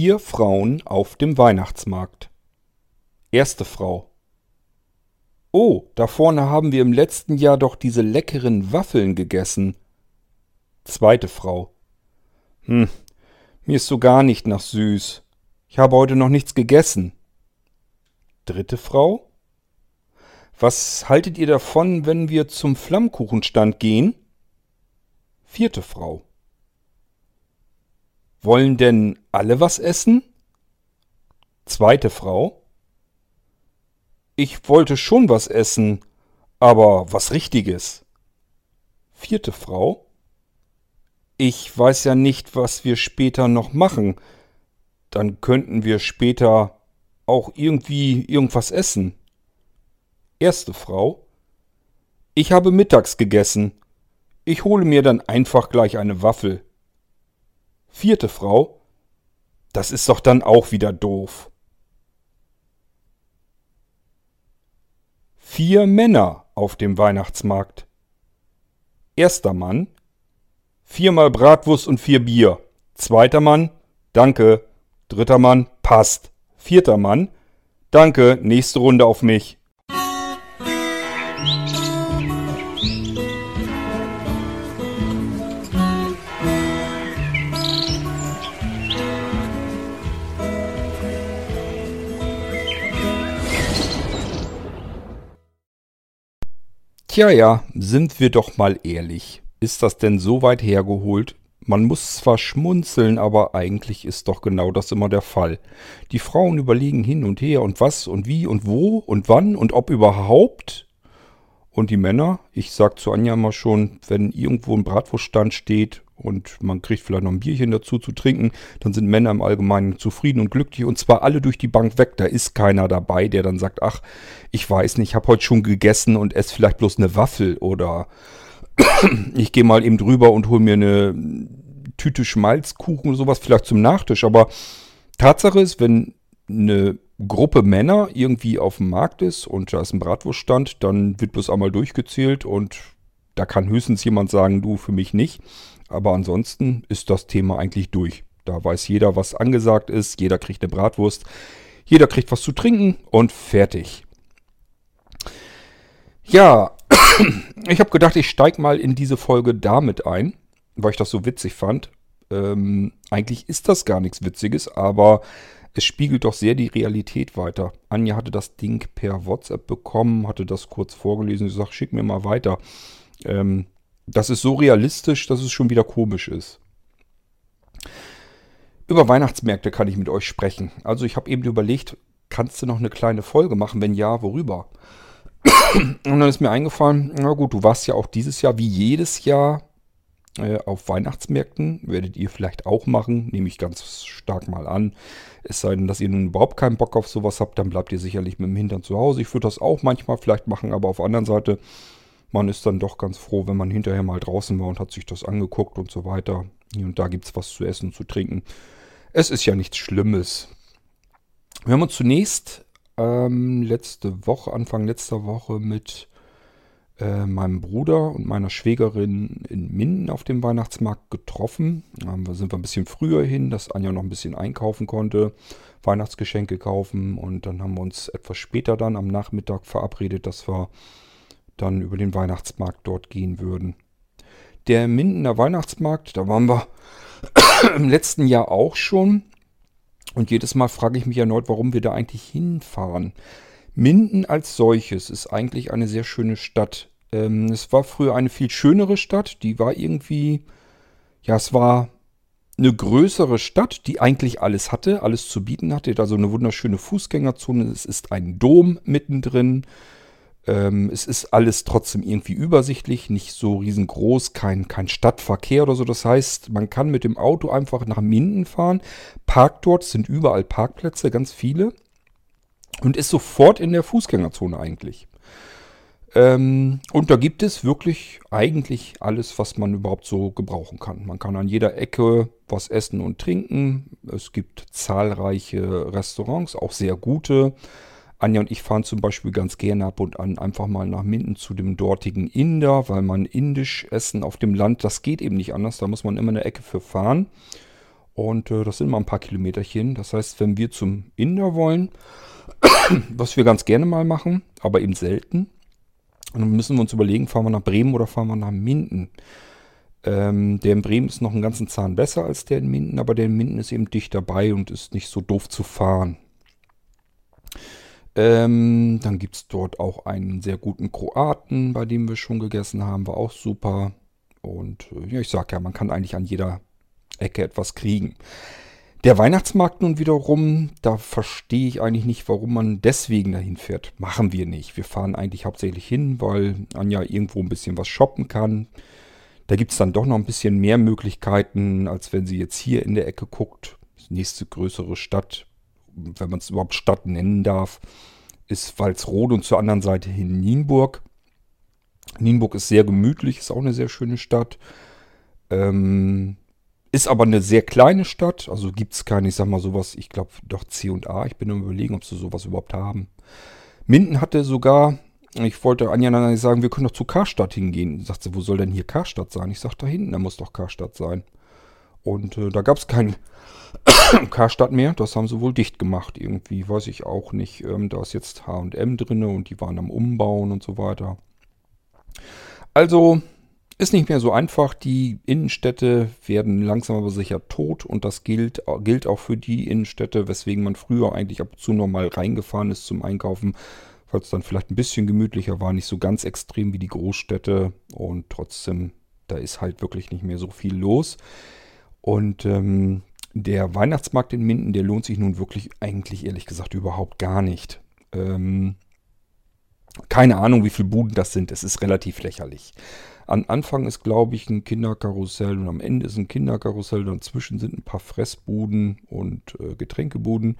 Vier Frauen auf dem Weihnachtsmarkt. Erste Frau. Oh, da vorne haben wir im letzten Jahr doch diese leckeren Waffeln gegessen. Zweite Frau. Hm, mir ist so gar nicht nach süß. Ich habe heute noch nichts gegessen. Dritte Frau. Was haltet ihr davon, wenn wir zum Flammkuchenstand gehen? Vierte Frau. Wollen denn alle was essen? Zweite Frau. Ich wollte schon was essen, aber was Richtiges. Vierte Frau. Ich weiß ja nicht, was wir später noch machen. Dann könnten wir später auch irgendwie irgendwas essen. Erste Frau. Ich habe mittags gegessen. Ich hole mir dann einfach gleich eine Waffel. Vierte Frau. Das ist doch dann auch wieder doof. Vier Männer auf dem Weihnachtsmarkt. Erster Mann. Viermal Bratwurst und vier Bier. Zweiter Mann. Danke. Dritter Mann. Passt. Vierter Mann. Danke. Nächste Runde auf mich. Tja, ja, sind wir doch mal ehrlich. Ist das denn so weit hergeholt? Man muss zwar schmunzeln, aber eigentlich ist doch genau das immer der Fall. Die Frauen überlegen hin und her und was und wie und wo und wann und ob überhaupt. Und die Männer, ich sag zu Anja immer schon, wenn irgendwo ein Bratwurststand steht und man kriegt vielleicht noch ein Bierchen dazu zu trinken, dann sind Männer im Allgemeinen zufrieden und glücklich und zwar alle durch die Bank weg. Da ist keiner dabei, der dann sagt, ach, ich weiß nicht, ich habe heute schon gegessen und esse vielleicht bloß eine Waffel oder ich gehe mal eben drüber und hole mir eine Tüte Schmalzkuchen oder sowas, vielleicht zum Nachtisch. Aber Tatsache ist, wenn eine Gruppe Männer irgendwie auf dem Markt ist und da ist ein Bratwurststand, dann wird bloß einmal durchgezählt und da kann höchstens jemand sagen, du für mich nicht. Aber ansonsten ist das Thema eigentlich durch. Da weiß jeder, was angesagt ist. Jeder kriegt eine Bratwurst. Jeder kriegt was zu trinken und fertig. Ja, ich habe gedacht, ich steige mal in diese Folge damit ein, weil ich das so witzig fand. Ähm, eigentlich ist das gar nichts Witziges, aber es spiegelt doch sehr die Realität weiter. Anja hatte das Ding per WhatsApp bekommen, hatte das kurz vorgelesen. Sie sagt, schick mir mal weiter. Ähm, das ist so realistisch, dass es schon wieder komisch ist. Über Weihnachtsmärkte kann ich mit euch sprechen. Also ich habe eben überlegt, kannst du noch eine kleine Folge machen? Wenn ja, worüber? Und dann ist mir eingefallen, na gut, du warst ja auch dieses Jahr wie jedes Jahr äh, auf Weihnachtsmärkten. Werdet ihr vielleicht auch machen, nehme ich ganz stark mal an. Es sei denn, dass ihr nun überhaupt keinen Bock auf sowas habt, dann bleibt ihr sicherlich mit dem Hintern zu Hause. Ich würde das auch manchmal vielleicht machen, aber auf der anderen Seite man ist dann doch ganz froh, wenn man hinterher mal draußen war und hat sich das angeguckt und so weiter. Hier und da gibt es was zu essen und zu trinken. Es ist ja nichts Schlimmes. Wir haben uns zunächst ähm, letzte Woche, Anfang letzter Woche mit äh, meinem Bruder und meiner Schwägerin in Minden auf dem Weihnachtsmarkt getroffen. Da sind wir ein bisschen früher hin, dass Anja noch ein bisschen einkaufen konnte, Weihnachtsgeschenke kaufen und dann haben wir uns etwas später dann am Nachmittag verabredet, dass wir dann über den Weihnachtsmarkt dort gehen würden. Der Mindener Weihnachtsmarkt, da waren wir im letzten Jahr auch schon. Und jedes Mal frage ich mich erneut, warum wir da eigentlich hinfahren. Minden als solches ist eigentlich eine sehr schöne Stadt. Ähm, es war früher eine viel schönere Stadt. Die war irgendwie, ja, es war eine größere Stadt, die eigentlich alles hatte, alles zu bieten hatte. Also eine wunderschöne Fußgängerzone. Es ist ein Dom mittendrin. Ähm, es ist alles trotzdem irgendwie übersichtlich, nicht so riesengroß, kein, kein Stadtverkehr oder so. Das heißt, man kann mit dem Auto einfach nach Minden fahren, parkt dort, sind überall Parkplätze, ganz viele. Und ist sofort in der Fußgängerzone eigentlich. Ähm, und da gibt es wirklich eigentlich alles, was man überhaupt so gebrauchen kann. Man kann an jeder Ecke was essen und trinken. Es gibt zahlreiche Restaurants, auch sehr gute. Anja und ich fahren zum Beispiel ganz gerne ab und an einfach mal nach Minden zu dem dortigen Inder, weil man indisch essen auf dem Land, das geht eben nicht anders, da muss man immer eine Ecke für fahren. Und äh, das sind mal ein paar Kilometerchen. Das heißt, wenn wir zum Inder wollen, was wir ganz gerne mal machen, aber eben selten, dann müssen wir uns überlegen, fahren wir nach Bremen oder fahren wir nach Minden. Ähm, der in Bremen ist noch einen ganzen Zahn besser als der in Minden, aber der in Minden ist eben dicht dabei und ist nicht so doof zu fahren. Ähm, dann gibt es dort auch einen sehr guten Kroaten, bei dem wir schon gegessen haben, war auch super. Und äh, ja, ich sag ja, man kann eigentlich an jeder Ecke etwas kriegen. Der Weihnachtsmarkt nun wiederum, da verstehe ich eigentlich nicht, warum man deswegen dahin fährt. Machen wir nicht. Wir fahren eigentlich hauptsächlich hin, weil Anja irgendwo ein bisschen was shoppen kann. Da gibt es dann doch noch ein bisschen mehr Möglichkeiten, als wenn sie jetzt hier in der Ecke guckt. Die nächste größere Stadt, wenn man es überhaupt Stadt nennen darf, ist Walsrode und zur anderen Seite hin Nienburg. Nienburg ist sehr gemütlich, ist auch eine sehr schöne Stadt. Ähm, ist aber eine sehr kleine Stadt, also gibt es keine, ich sag mal sowas, ich glaube doch C und A. Ich bin am überlegen, ob sie sowas überhaupt haben. Minden hatte sogar, ich wollte Anja dann sagen, wir können doch zu Karstadt hingehen. Sagt sie, wo soll denn hier Karstadt sein? Ich sag, da hinten, da muss doch Karstadt sein. Und äh, da gab es kein Karstadt mehr, das haben sie wohl dicht gemacht irgendwie, weiß ich auch nicht. Ähm, da ist jetzt H&M drin und die waren am Umbauen und so weiter. Also ist nicht mehr so einfach. Die Innenstädte werden langsam aber sicher tot und das gilt, gilt auch für die Innenstädte, weswegen man früher eigentlich ab und zu noch mal reingefahren ist zum Einkaufen, weil es dann vielleicht ein bisschen gemütlicher war, nicht so ganz extrem wie die Großstädte und trotzdem, da ist halt wirklich nicht mehr so viel los. Und ähm, der Weihnachtsmarkt in Minden, der lohnt sich nun wirklich eigentlich ehrlich gesagt überhaupt gar nicht. Ähm, keine Ahnung, wie viele Buden das sind. Es ist relativ lächerlich. Am Anfang ist, glaube ich, ein Kinderkarussell und am Ende ist ein Kinderkarussell. Dazwischen sind ein paar Fressbuden und äh, Getränkebuden.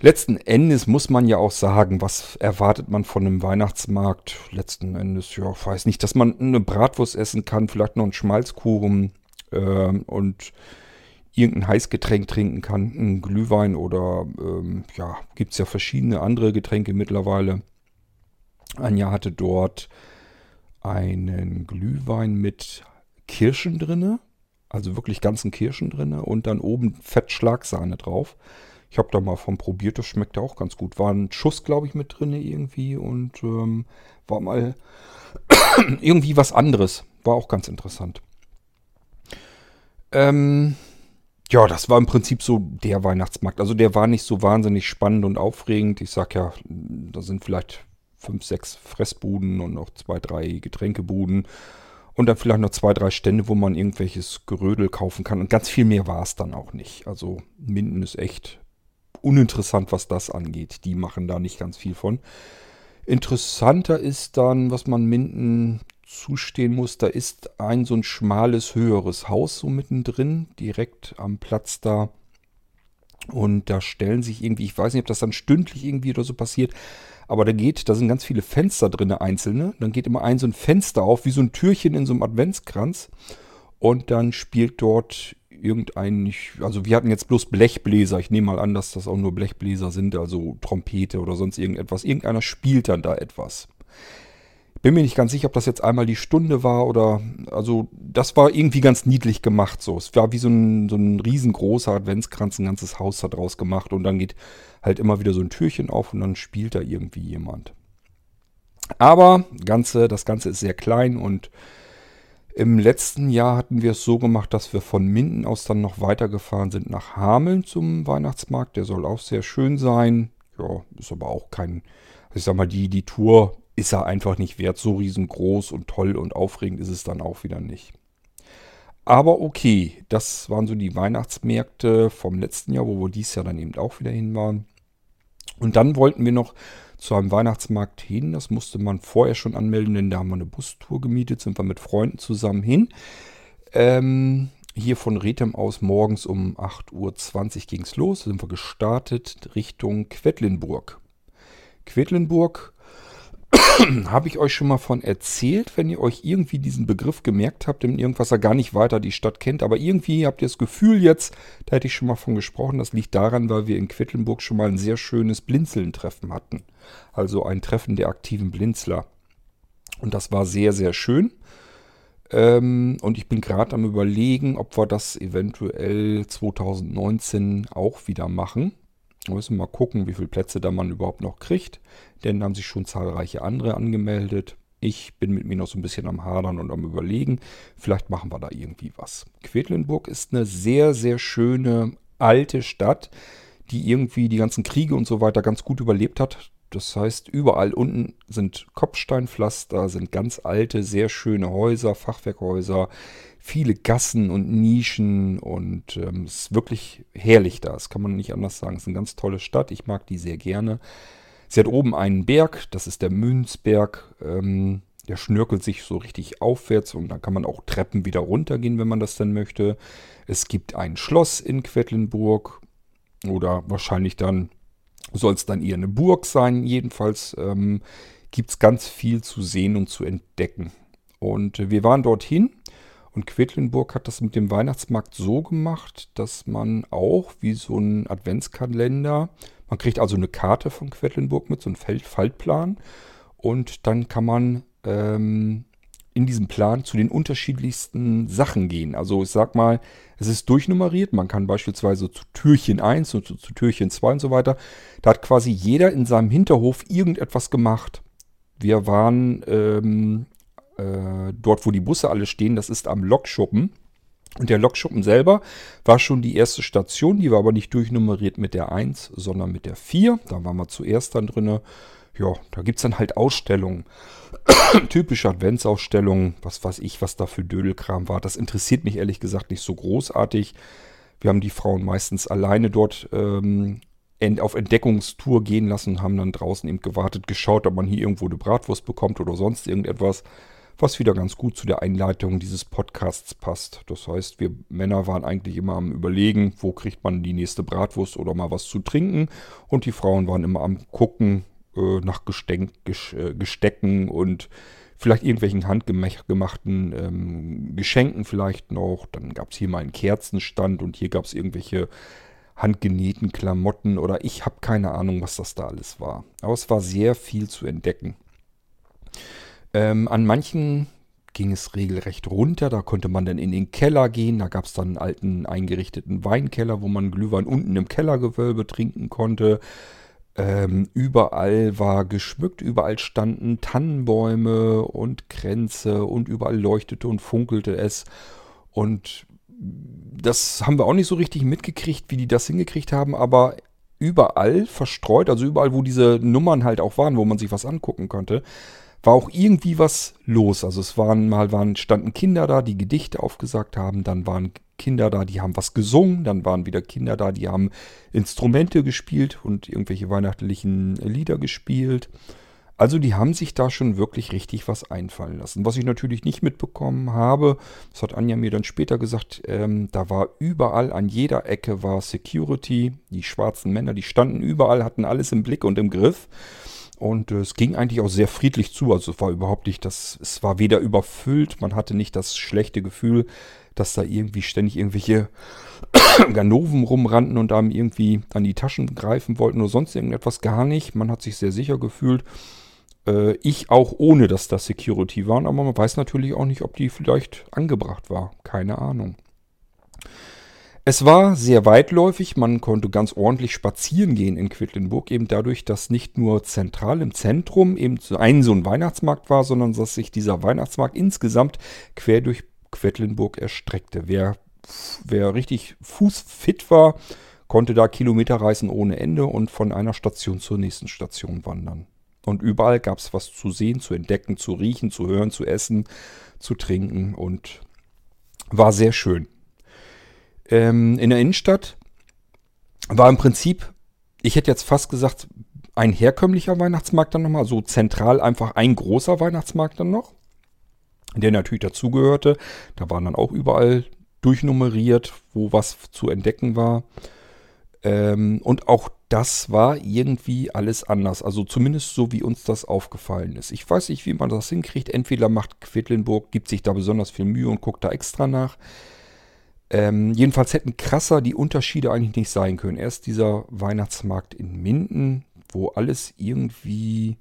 Letzten Endes muss man ja auch sagen, was erwartet man von einem Weihnachtsmarkt? Letzten Endes, ja, ich weiß nicht, dass man eine Bratwurst essen kann, vielleicht noch einen Schmalzkuchen äh, und irgendein Heißgetränk trinken kann, ein Glühwein oder ähm, ja, gibt es ja verschiedene andere Getränke mittlerweile. Anja hatte dort einen Glühwein mit Kirschen drinne, also wirklich ganzen Kirschen drinne und dann oben Fettschlagsahne drauf. Ich habe da mal von probiert, das schmeckte auch ganz gut. War ein Schuss, glaube ich, mit drinne irgendwie und ähm, war mal irgendwie was anderes. War auch ganz interessant. Ähm, ja, das war im Prinzip so der Weihnachtsmarkt. Also der war nicht so wahnsinnig spannend und aufregend. Ich sag ja, da sind vielleicht fünf, sechs Fressbuden und noch zwei, drei Getränkebuden. Und dann vielleicht noch zwei, drei Stände, wo man irgendwelches Gerödel kaufen kann. Und ganz viel mehr war es dann auch nicht. Also Minden ist echt uninteressant, was das angeht. Die machen da nicht ganz viel von. Interessanter ist dann, was man Minden zustehen muss, da ist ein so ein schmales, höheres Haus so mittendrin, direkt am Platz da. Und da stellen sich irgendwie, ich weiß nicht, ob das dann stündlich irgendwie oder so passiert, aber da geht, da sind ganz viele Fenster drin, einzelne. Dann geht immer ein so ein Fenster auf, wie so ein Türchen in so einem Adventskranz. Und dann spielt dort irgendein, also wir hatten jetzt bloß Blechbläser. Ich nehme mal an, dass das auch nur Blechbläser sind, also Trompete oder sonst irgendetwas. Irgendeiner spielt dann da etwas. Bin mir nicht ganz sicher, ob das jetzt einmal die Stunde war oder, also das war irgendwie ganz niedlich gemacht so. Es war wie so ein, so ein riesengroßer Adventskranz, ein ganzes Haus da draus gemacht und dann geht halt immer wieder so ein Türchen auf und dann spielt da irgendwie jemand. Aber Ganze, das Ganze ist sehr klein und im letzten Jahr hatten wir es so gemacht, dass wir von Minden aus dann noch weitergefahren sind nach Hameln zum Weihnachtsmarkt. Der soll auch sehr schön sein. Ja, ist aber auch kein, ich sag mal, die, die Tour ist er einfach nicht wert. So riesengroß und toll und aufregend ist es dann auch wieder nicht. Aber okay, das waren so die Weihnachtsmärkte vom letzten Jahr, wo wir dieses Jahr dann eben auch wieder hin waren. Und dann wollten wir noch zu einem Weihnachtsmarkt hin. Das musste man vorher schon anmelden, denn da haben wir eine Bustour gemietet, sind wir mit Freunden zusammen hin. Ähm, hier von Rethem aus morgens um 8.20 Uhr ging es los, sind wir gestartet Richtung Quedlinburg. Quedlinburg habe ich euch schon mal von erzählt, wenn ihr euch irgendwie diesen Begriff gemerkt habt, in irgendwas er gar nicht weiter die Stadt kennt. Aber irgendwie habt ihr das Gefühl jetzt, da hätte ich schon mal von gesprochen, das liegt daran, weil wir in Quedlinburg schon mal ein sehr schönes Blinzeln-Treffen hatten. Also ein Treffen der aktiven Blinzler. Und das war sehr, sehr schön. Ähm, und ich bin gerade am Überlegen, ob wir das eventuell 2019 auch wieder machen. Wir müssen mal gucken, wie viele Plätze da man überhaupt noch kriegt. Denn haben sich schon zahlreiche andere angemeldet. Ich bin mit mir noch so ein bisschen am Hadern und am Überlegen. Vielleicht machen wir da irgendwie was. Quedlinburg ist eine sehr, sehr schöne alte Stadt, die irgendwie die ganzen Kriege und so weiter ganz gut überlebt hat. Das heißt, überall unten sind Kopfsteinpflaster, sind ganz alte, sehr schöne Häuser, Fachwerkhäuser, viele Gassen und Nischen und ähm, es ist wirklich herrlich da. Das kann man nicht anders sagen. Es ist eine ganz tolle Stadt. Ich mag die sehr gerne. Sie hat oben einen Berg, das ist der Münzberg. Ähm, der schnörkelt sich so richtig aufwärts und dann kann man auch Treppen wieder runtergehen, wenn man das dann möchte. Es gibt ein Schloss in Quedlinburg oder wahrscheinlich dann soll es dann eher eine Burg sein. Jedenfalls ähm, gibt es ganz viel zu sehen und zu entdecken. Und äh, wir waren dorthin und Quedlinburg hat das mit dem Weihnachtsmarkt so gemacht, dass man auch wie so ein Adventskalender, man kriegt also eine Karte von Quedlinburg mit, so einem Faltplan. Und dann kann man ähm, in diesem Plan zu den unterschiedlichsten Sachen gehen. Also ich sag mal, es ist durchnummeriert. Man kann beispielsweise zu Türchen 1 und zu, zu Türchen 2 und so weiter. Da hat quasi jeder in seinem Hinterhof irgendetwas gemacht. Wir waren ähm, äh, dort, wo die Busse alle stehen, das ist am Lokschuppen. Und der Lokschuppen selber war schon die erste Station, die war aber nicht durchnummeriert mit der 1, sondern mit der 4. Da waren wir zuerst dann drinne. Ja, da gibt es dann halt Ausstellungen. Typische Adventsausstellungen, was weiß ich, was da für Dödelkram war. Das interessiert mich ehrlich gesagt nicht so großartig. Wir haben die Frauen meistens alleine dort ähm, auf Entdeckungstour gehen lassen haben dann draußen eben gewartet, geschaut, ob man hier irgendwo eine Bratwurst bekommt oder sonst irgendetwas, was wieder ganz gut zu der Einleitung dieses Podcasts passt. Das heißt, wir Männer waren eigentlich immer am Überlegen, wo kriegt man die nächste Bratwurst oder mal was zu trinken und die Frauen waren immer am gucken, äh, nach Gestenk, äh, Gestecken und vielleicht irgendwelchen handgemachten ähm, Geschenken vielleicht noch. Dann gab es hier mal einen Kerzenstand und hier gab es irgendwelche handgenähten Klamotten oder ich habe keine Ahnung, was das da alles war. Aber es war sehr viel zu entdecken. Ähm, an manchen ging es regelrecht runter. Da konnte man dann in den Keller gehen. Da gab es dann einen alten eingerichteten Weinkeller, wo man Glühwein unten im Kellergewölbe trinken konnte. Ähm, überall war geschmückt, überall standen Tannenbäume und Kränze und überall leuchtete und funkelte es. Und das haben wir auch nicht so richtig mitgekriegt, wie die das hingekriegt haben, aber überall verstreut, also überall, wo diese Nummern halt auch waren, wo man sich was angucken konnte, war auch irgendwie was los. Also es waren mal waren, standen Kinder da, die Gedichte aufgesagt haben, dann waren Kinder da, die haben was gesungen, dann waren wieder Kinder da, die haben Instrumente gespielt und irgendwelche weihnachtlichen Lieder gespielt. Also die haben sich da schon wirklich richtig was einfallen lassen. Was ich natürlich nicht mitbekommen habe, das hat Anja mir dann später gesagt, ähm, da war überall an jeder Ecke war Security. Die schwarzen Männer, die standen überall, hatten alles im Blick und im Griff. Und äh, es ging eigentlich auch sehr friedlich zu. Also es war überhaupt nicht das, es war weder überfüllt, man hatte nicht das schlechte Gefühl, dass da irgendwie ständig irgendwelche Ganoven rumrannten und einem irgendwie an die Taschen greifen wollten oder sonst irgendetwas. Gar nicht. Man hat sich sehr sicher gefühlt. Äh, ich auch ohne, dass das Security waren. Aber man weiß natürlich auch nicht, ob die vielleicht angebracht war. Keine Ahnung. Es war sehr weitläufig, man konnte ganz ordentlich spazieren gehen in Quedlinburg, eben dadurch, dass nicht nur zentral im Zentrum eben ein so ein Weihnachtsmarkt war, sondern dass sich dieser Weihnachtsmarkt insgesamt quer durch Quedlinburg erstreckte. Wer, wer richtig fußfit war, konnte da Kilometer reisen ohne Ende und von einer Station zur nächsten Station wandern. Und überall gab es was zu sehen, zu entdecken, zu riechen, zu hören, zu essen, zu trinken und war sehr schön ähm, in der Innenstadt war im Prinzip, ich hätte jetzt fast gesagt, ein herkömmlicher Weihnachtsmarkt dann nochmal, so zentral einfach ein großer Weihnachtsmarkt dann noch, der natürlich dazugehörte. Da waren dann auch überall durchnummeriert, wo was zu entdecken war. Ähm, und auch das war irgendwie alles anders. Also zumindest so, wie uns das aufgefallen ist. Ich weiß nicht, wie man das hinkriegt. Entweder macht Quedlinburg, gibt sich da besonders viel Mühe und guckt da extra nach. Ähm, jedenfalls hätten krasser die Unterschiede eigentlich nicht sein können. Erst dieser Weihnachtsmarkt in Minden, wo alles irgendwie,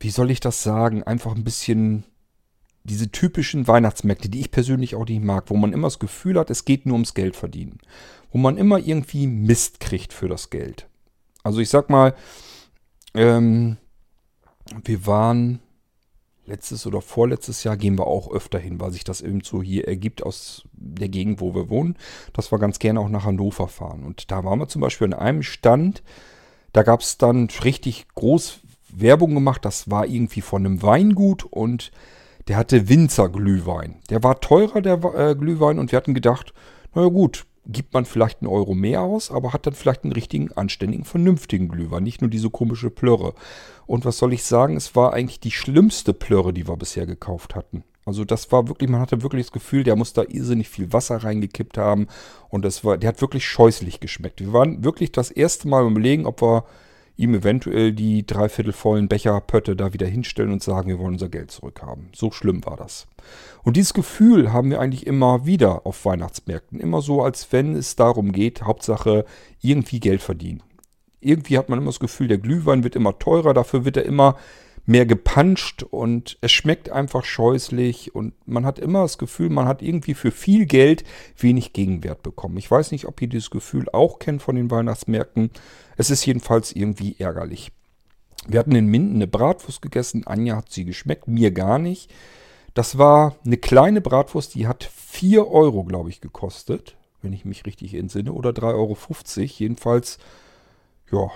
wie soll ich das sagen, einfach ein bisschen diese typischen Weihnachtsmärkte, die ich persönlich auch nicht mag, wo man immer das Gefühl hat, es geht nur ums Geld verdienen. Wo man immer irgendwie Mist kriegt für das Geld. Also ich sag mal, ähm, wir waren letztes oder vorletztes Jahr, gehen wir auch öfter hin, weil sich das eben so hier ergibt aus der Gegend, wo wir wohnen, dass wir ganz gerne auch nach Hannover fahren. Und da waren wir zum Beispiel an einem Stand, da gab es dann richtig groß Werbung gemacht, das war irgendwie von einem Weingut und der hatte Winzerglühwein. Der war teurer, der äh, Glühwein, und wir hatten gedacht, naja gut, gibt man vielleicht einen Euro mehr aus, aber hat dann vielleicht einen richtigen, anständigen, vernünftigen Glühwein, nicht nur diese komische Plörre. Und was soll ich sagen, es war eigentlich die schlimmste Plörre, die wir bisher gekauft hatten. Also das war wirklich, man hatte wirklich das Gefühl, der muss da irrsinnig viel Wasser reingekippt haben und das war, der hat wirklich scheußlich geschmeckt. Wir waren wirklich das erste Mal überlegen, ob wir ihm eventuell die dreiviertel vollen Becherpötte da wieder hinstellen und sagen, wir wollen unser Geld zurückhaben. So schlimm war das. Und dieses Gefühl haben wir eigentlich immer wieder auf Weihnachtsmärkten. Immer so, als wenn es darum geht, Hauptsache irgendwie Geld verdienen. Irgendwie hat man immer das Gefühl, der Glühwein wird immer teurer, dafür wird er immer mehr gepanscht und es schmeckt einfach scheußlich und man hat immer das Gefühl, man hat irgendwie für viel Geld wenig Gegenwert bekommen. Ich weiß nicht, ob ihr dieses Gefühl auch kennt von den Weihnachtsmärkten. Es ist jedenfalls irgendwie ärgerlich. Wir hatten in Minden eine Bratwurst gegessen. Anja hat sie geschmeckt, mir gar nicht. Das war eine kleine Bratwurst, die hat 4 Euro, glaube ich, gekostet, wenn ich mich richtig entsinne, oder 3,50 Euro. Jedenfalls, ja,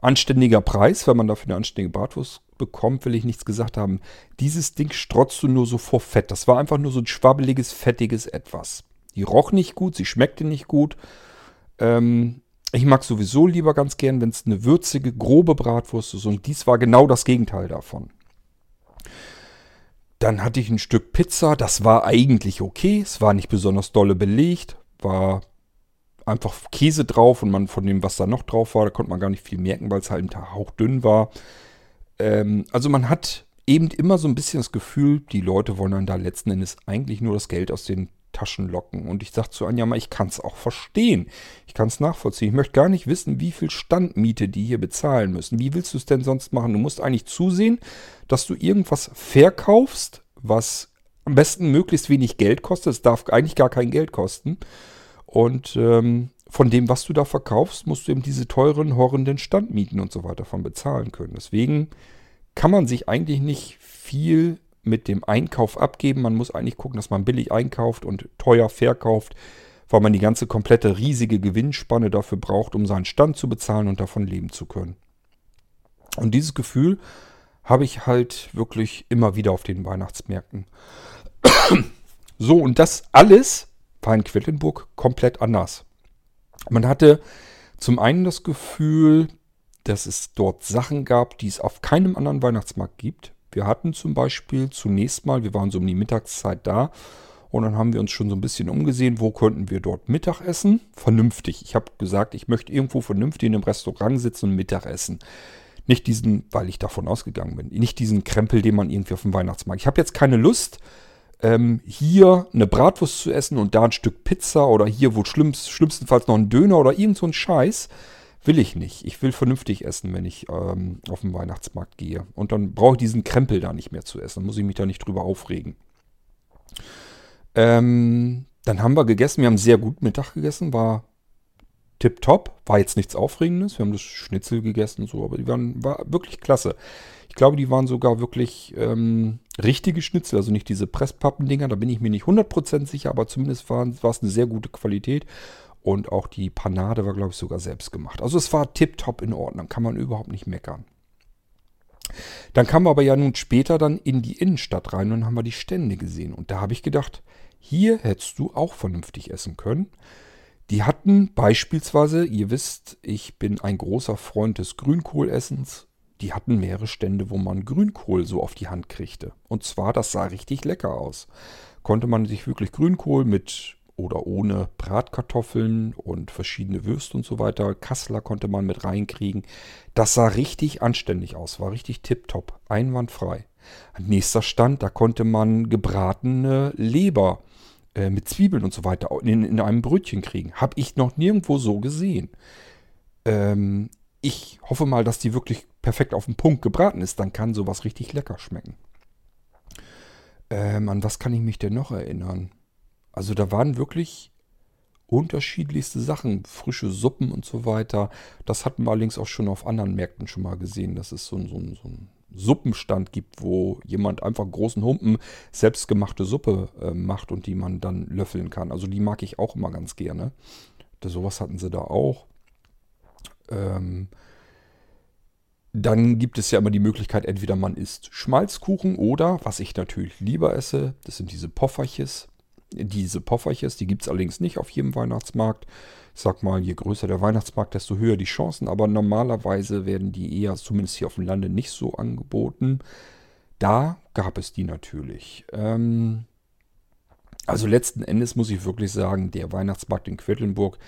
anständiger Preis, wenn man dafür eine anständige Bratwurst bekommt, will ich nichts gesagt haben. Dieses Ding strotzte nur so vor Fett. Das war einfach nur so ein schwabbeliges, fettiges Etwas. Die roch nicht gut, sie schmeckte nicht gut. Ähm, ich mag sowieso lieber ganz gern, wenn es eine würzige, grobe Bratwurst ist. Und dies war genau das Gegenteil davon. Dann hatte ich ein Stück Pizza. Das war eigentlich okay. Es war nicht besonders dolle belegt. War einfach Käse drauf und man von dem, was da noch drauf war, da konnte man gar nicht viel merken, weil es halt ein hauchdünn war. Ähm, also man hat eben immer so ein bisschen das Gefühl, die Leute wollen dann da letzten Endes eigentlich nur das Geld aus den Taschen locken. Und ich sage zu Anja mal, ich kann es auch verstehen. Ich kann es nachvollziehen. Ich möchte gar nicht wissen, wie viel Standmiete die hier bezahlen müssen. Wie willst du es denn sonst machen? Du musst eigentlich zusehen, dass du irgendwas verkaufst, was am besten möglichst wenig Geld kostet. Es darf eigentlich gar kein Geld kosten. Und ähm, von dem, was du da verkaufst, musst du eben diese teuren, horrenden Standmieten und so weiter von bezahlen können. Deswegen kann man sich eigentlich nicht viel mit dem Einkauf abgeben. Man muss eigentlich gucken, dass man billig einkauft und teuer verkauft, weil man die ganze komplette riesige Gewinnspanne dafür braucht, um seinen Stand zu bezahlen und davon leben zu können. Und dieses Gefühl habe ich halt wirklich immer wieder auf den Weihnachtsmärkten. so, und das alles war in Quedlinburg komplett anders. Man hatte zum einen das Gefühl, dass es dort Sachen gab, die es auf keinem anderen Weihnachtsmarkt gibt. Wir hatten zum Beispiel zunächst mal, wir waren so um die Mittagszeit da und dann haben wir uns schon so ein bisschen umgesehen, wo könnten wir dort Mittag essen. Vernünftig. Ich habe gesagt, ich möchte irgendwo vernünftig in einem Restaurant sitzen und Mittag essen. Nicht diesen, weil ich davon ausgegangen bin, nicht diesen Krempel, den man irgendwie auf dem Weihnachtsmarkt. Ich habe jetzt keine Lust, ähm, hier eine Bratwurst zu essen und da ein Stück Pizza oder hier wo schlimmst, schlimmstenfalls noch ein Döner oder irgend so ein Scheiß, will ich nicht. Ich will vernünftig essen, wenn ich ähm, auf den Weihnachtsmarkt gehe. Und dann brauche ich diesen Krempel da nicht mehr zu essen. Dann muss ich mich da nicht drüber aufregen. Ähm, dann haben wir gegessen. Wir haben sehr gut Mittag gegessen. War tipptopp. War jetzt nichts Aufregendes. Wir haben das Schnitzel gegessen und so. Aber die waren, war wirklich klasse. Ich glaube, die waren sogar wirklich ähm, richtige Schnitzel, also nicht diese Presspappendinger, da bin ich mir nicht 100% sicher, aber zumindest war, es eine sehr gute Qualität. Und auch die Panade war, glaube ich, sogar selbst gemacht. Also es war tipptopp in Ordnung, kann man überhaupt nicht meckern. Dann kamen wir aber ja nun später dann in die Innenstadt rein und haben wir die Stände gesehen. Und da habe ich gedacht, hier hättest du auch vernünftig essen können. Die hatten beispielsweise, ihr wisst, ich bin ein großer Freund des Grünkohlessens die hatten mehrere Stände, wo man Grünkohl so auf die Hand kriegte. Und zwar, das sah richtig lecker aus. Konnte man sich wirklich Grünkohl mit oder ohne Bratkartoffeln und verschiedene Würste und so weiter. Kassler konnte man mit reinkriegen. Das sah richtig anständig aus, war richtig tipptopp, einwandfrei. An nächster Stand, da konnte man gebratene Leber äh, mit Zwiebeln und so weiter in, in einem Brötchen kriegen. Habe ich noch nirgendwo so gesehen. Ähm, ich hoffe mal, dass die wirklich perfekt auf den Punkt gebraten ist. Dann kann sowas richtig lecker schmecken. Ähm, an was kann ich mich denn noch erinnern? Also da waren wirklich unterschiedlichste Sachen, frische Suppen und so weiter. Das hatten wir allerdings auch schon auf anderen Märkten schon mal gesehen, dass es so, so, so einen Suppenstand gibt, wo jemand einfach großen Humpen selbstgemachte Suppe äh, macht und die man dann löffeln kann. Also die mag ich auch immer ganz gerne. Das, sowas hatten sie da auch. Ähm, dann gibt es ja immer die Möglichkeit, entweder man isst Schmalzkuchen oder, was ich natürlich lieber esse, das sind diese Pofferches. Diese Pofferches, die gibt es allerdings nicht auf jedem Weihnachtsmarkt. Ich sag mal, je größer der Weihnachtsmarkt, desto höher die Chancen. Aber normalerweise werden die eher, zumindest hier auf dem Lande, nicht so angeboten. Da gab es die natürlich. Ähm, also letzten Endes muss ich wirklich sagen, der Weihnachtsmarkt in Quedlinburg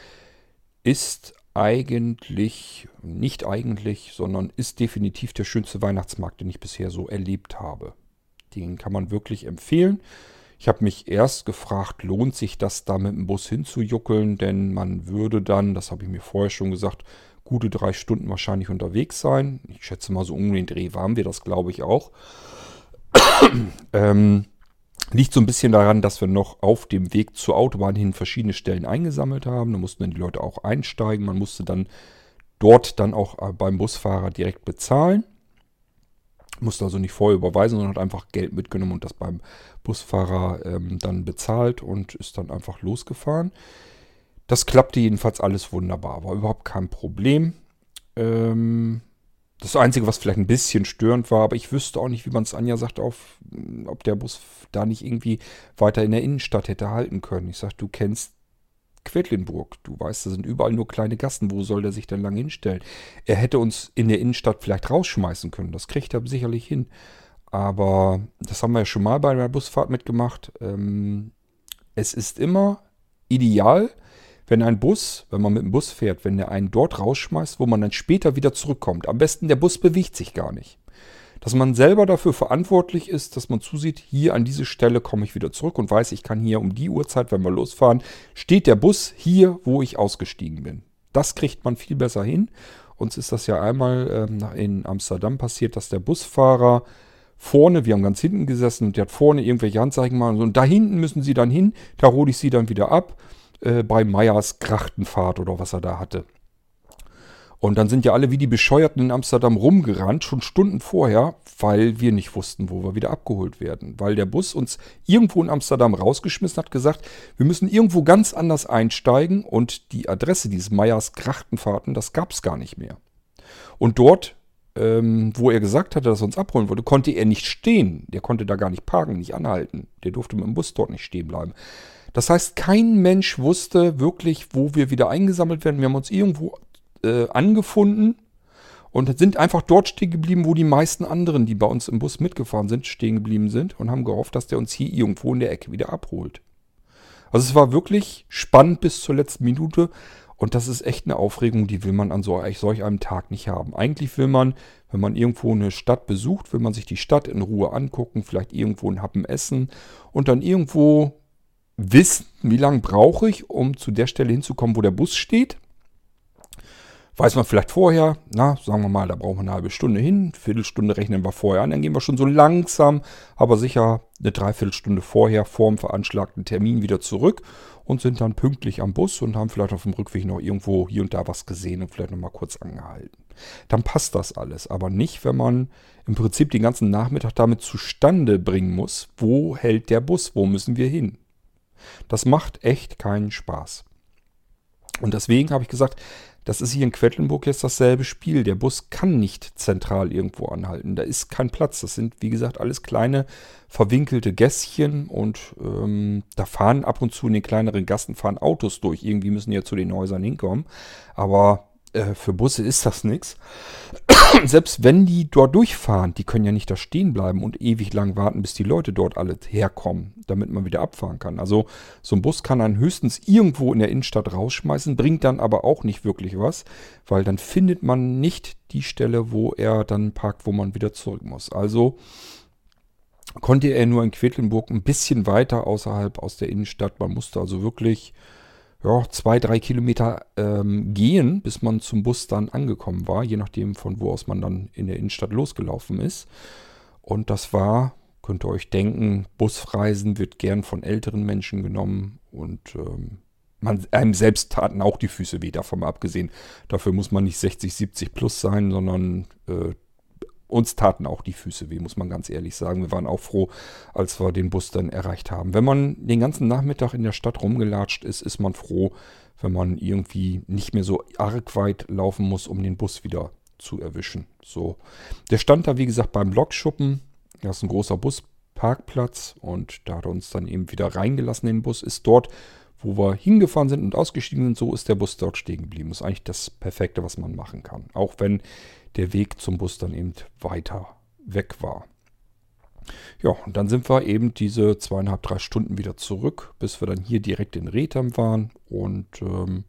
ist eigentlich, nicht eigentlich, sondern ist definitiv der schönste Weihnachtsmarkt, den ich bisher so erlebt habe. Den kann man wirklich empfehlen. Ich habe mich erst gefragt, lohnt sich das da mit dem Bus hinzujuckeln, denn man würde dann, das habe ich mir vorher schon gesagt, gute drei Stunden wahrscheinlich unterwegs sein. Ich schätze mal so um den Dreh waren wir das, glaube ich, auch. ähm, Liegt so ein bisschen daran, dass wir noch auf dem Weg zur Autobahn hin verschiedene Stellen eingesammelt haben. Da mussten dann die Leute auch einsteigen. Man musste dann dort dann auch äh, beim Busfahrer direkt bezahlen. Musste also nicht vorher überweisen, sondern hat einfach Geld mitgenommen und das beim Busfahrer ähm, dann bezahlt und ist dann einfach losgefahren. Das klappte jedenfalls alles wunderbar, war überhaupt kein Problem. Ähm, das Einzige, was vielleicht ein bisschen störend war, aber ich wüsste auch nicht, wie man es Anja sagt, auf, ob der Bus da nicht irgendwie weiter in der Innenstadt hätte halten können. Ich sage, du kennst Quedlinburg. Du weißt, da sind überall nur kleine Gassen. Wo soll der sich denn lange hinstellen? Er hätte uns in der Innenstadt vielleicht rausschmeißen können. Das kriegt er sicherlich hin. Aber das haben wir ja schon mal bei einer Busfahrt mitgemacht. Ähm, es ist immer ideal, wenn ein Bus, wenn man mit dem Bus fährt, wenn der einen dort rausschmeißt, wo man dann später wieder zurückkommt. Am besten der Bus bewegt sich gar nicht. Dass man selber dafür verantwortlich ist, dass man zusieht, hier an diese Stelle komme ich wieder zurück und weiß, ich kann hier um die Uhrzeit, wenn wir losfahren, steht der Bus hier, wo ich ausgestiegen bin. Das kriegt man viel besser hin. Uns ist das ja einmal ähm, in Amsterdam passiert, dass der Busfahrer vorne, wir haben ganz hinten gesessen und der hat vorne irgendwelche Anzeigen gemacht und da hinten müssen sie dann hin, da hole ich sie dann wieder ab äh, bei Meyers Krachtenfahrt oder was er da hatte. Und dann sind ja alle wie die Bescheuerten in Amsterdam rumgerannt, schon Stunden vorher, weil wir nicht wussten, wo wir wieder abgeholt werden. Weil der Bus uns irgendwo in Amsterdam rausgeschmissen hat, gesagt, wir müssen irgendwo ganz anders einsteigen und die Adresse dieses Meyers Krachtenfahrten, das gab es gar nicht mehr. Und dort, ähm, wo er gesagt hatte, dass er uns abholen wollte, konnte er nicht stehen. Der konnte da gar nicht parken, nicht anhalten. Der durfte mit dem Bus dort nicht stehen bleiben. Das heißt, kein Mensch wusste wirklich, wo wir wieder eingesammelt werden. Wir haben uns irgendwo äh, angefunden und sind einfach dort stehen geblieben, wo die meisten anderen, die bei uns im Bus mitgefahren sind, stehen geblieben sind und haben gehofft, dass der uns hier irgendwo in der Ecke wieder abholt. Also es war wirklich spannend bis zur letzten Minute und das ist echt eine Aufregung, die will man an so, solch einem Tag nicht haben. Eigentlich will man, wenn man irgendwo eine Stadt besucht, will man sich die Stadt in Ruhe angucken, vielleicht irgendwo ein Happen essen und dann irgendwo wissen, wie lange brauche ich, um zu der Stelle hinzukommen, wo der Bus steht. Weiß man vielleicht vorher, na, sagen wir mal, da brauchen wir eine halbe Stunde hin, Viertelstunde rechnen wir vorher an, dann gehen wir schon so langsam, aber sicher eine Dreiviertelstunde vorher vor dem veranschlagten Termin wieder zurück und sind dann pünktlich am Bus und haben vielleicht auf dem Rückweg noch irgendwo hier und da was gesehen und vielleicht nochmal kurz angehalten. Dann passt das alles, aber nicht, wenn man im Prinzip den ganzen Nachmittag damit zustande bringen muss, wo hält der Bus, wo müssen wir hin. Das macht echt keinen Spaß. Und deswegen habe ich gesagt, das ist hier in Quedlinburg jetzt dasselbe Spiel. Der Bus kann nicht zentral irgendwo anhalten. Da ist kein Platz. Das sind, wie gesagt, alles kleine verwinkelte Gässchen und ähm, da fahren ab und zu in den kleineren Gassen fahren Autos durch. Irgendwie müssen ja zu den Häusern hinkommen. Aber äh, für Busse ist das nichts. Selbst wenn die dort durchfahren, die können ja nicht da stehen bleiben und ewig lang warten, bis die Leute dort alle herkommen, damit man wieder abfahren kann. Also so ein Bus kann dann höchstens irgendwo in der Innenstadt rausschmeißen, bringt dann aber auch nicht wirklich was, weil dann findet man nicht die Stelle, wo er dann parkt, wo man wieder zurück muss. Also konnte er nur in Quedlinburg ein bisschen weiter außerhalb aus der Innenstadt. Man musste also wirklich ja, zwei, drei Kilometer ähm, gehen, bis man zum Bus dann angekommen war, je nachdem von wo aus man dann in der Innenstadt losgelaufen ist. Und das war Könnt ihr euch denken, Busreisen wird gern von älteren Menschen genommen und ähm, man, einem selbst taten auch die Füße weh, davon abgesehen. Dafür muss man nicht 60, 70 plus sein, sondern äh, uns taten auch die Füße weh, muss man ganz ehrlich sagen. Wir waren auch froh, als wir den Bus dann erreicht haben. Wenn man den ganzen Nachmittag in der Stadt rumgelatscht ist, ist man froh, wenn man irgendwie nicht mehr so arg weit laufen muss, um den Bus wieder zu erwischen. So, der stand da wie gesagt beim Lokschuppen das ist ein großer Busparkplatz und da hat er uns dann eben wieder reingelassen in den Bus. Ist dort, wo wir hingefahren sind und ausgestiegen sind, so ist der Bus dort stehen geblieben. Das ist eigentlich das Perfekte, was man machen kann. Auch wenn der Weg zum Bus dann eben weiter weg war. Ja, und dann sind wir eben diese zweieinhalb, drei Stunden wieder zurück, bis wir dann hier direkt in Retham waren. Und ähm,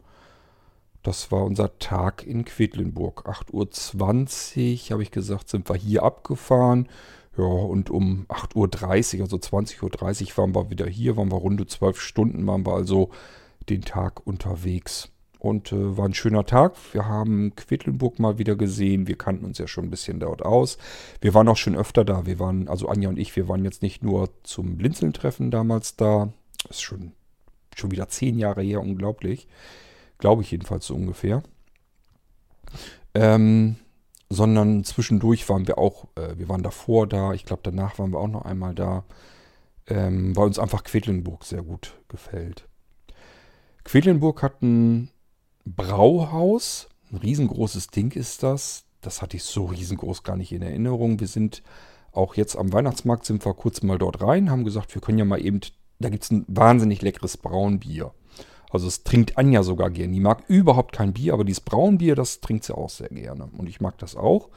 das war unser Tag in Quedlinburg. 8.20 Uhr, habe ich gesagt, sind wir hier abgefahren. Ja, und um 8.30 Uhr, also 20.30 Uhr waren wir wieder hier, waren wir runde zwölf Stunden, waren wir also den Tag unterwegs. Und äh, war ein schöner Tag. Wir haben Quedlinburg mal wieder gesehen. Wir kannten uns ja schon ein bisschen dort aus. Wir waren auch schon öfter da. Wir waren, also Anja und ich, wir waren jetzt nicht nur zum Blinzeln-Treffen damals da. Das ist schon, schon wieder zehn Jahre her, unglaublich. Glaube ich jedenfalls so ungefähr. Ähm, sondern zwischendurch waren wir auch, äh, wir waren davor da, ich glaube danach waren wir auch noch einmal da, ähm, weil uns einfach Quedlinburg sehr gut gefällt. Quedlinburg hat ein Brauhaus, ein riesengroßes Ding ist das. Das hatte ich so riesengroß gar nicht in Erinnerung. Wir sind auch jetzt am Weihnachtsmarkt, sind wir kurz mal dort rein, haben gesagt, wir können ja mal eben, da gibt es ein wahnsinnig leckeres Braunbier. Also es trinkt Anja sogar gern. Die mag überhaupt kein Bier, aber dieses Braunbier, das trinkt sie auch sehr gerne. Und ich mag das auch.